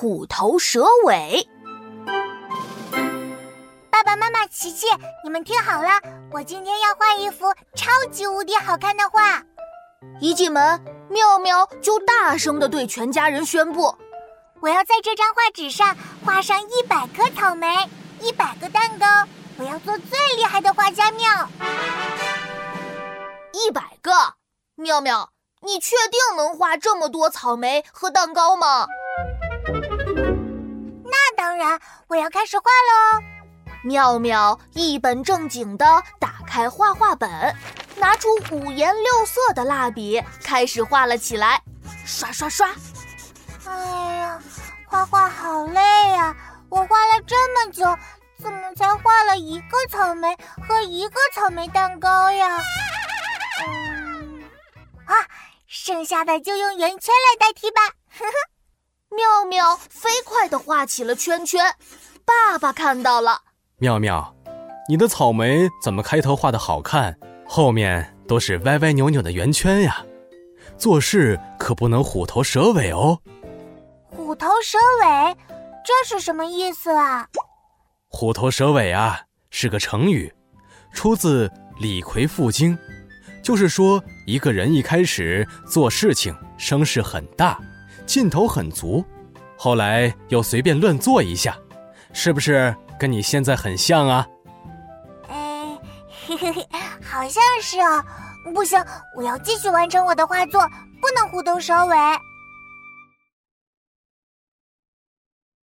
虎头蛇尾。爸爸妈妈，琪琪，你们听好了，我今天要画一幅超级无敌好看的画。一进门，妙妙就大声的对全家人宣布：“我要在这张画纸上画上一百颗草莓，一百个蛋糕。我要做最厉害的画家妙。”一百个，妙妙，你确定能画这么多草莓和蛋糕吗？我要开始画喽。妙妙一本正经地打开画画本，拿出五颜六色的蜡笔，开始画了起来。刷刷刷！哎呀，画画好累呀！我画了这么久，怎么才画了一个草莓和一个草莓蛋糕呀？嗯，啊，剩下的就用圆圈来代替吧。呵呵，妙妙飞快地画起了圈圈。爸爸看到了。妙妙，你的草莓怎么开头画的好看，后面都是歪歪扭扭的圆圈呀？做事可不能虎头蛇尾哦。虎头蛇尾，这是什么意思啊？虎头蛇尾啊，是个成语，出自《李逵赋经》，就是说一个人一开始做事情声势很大，劲头很足，后来又随便乱做一下，是不是？跟你现在很像啊，哎，嘿嘿嘿，好像是哦。不行，我要继续完成我的画作，不能虎头蛇尾。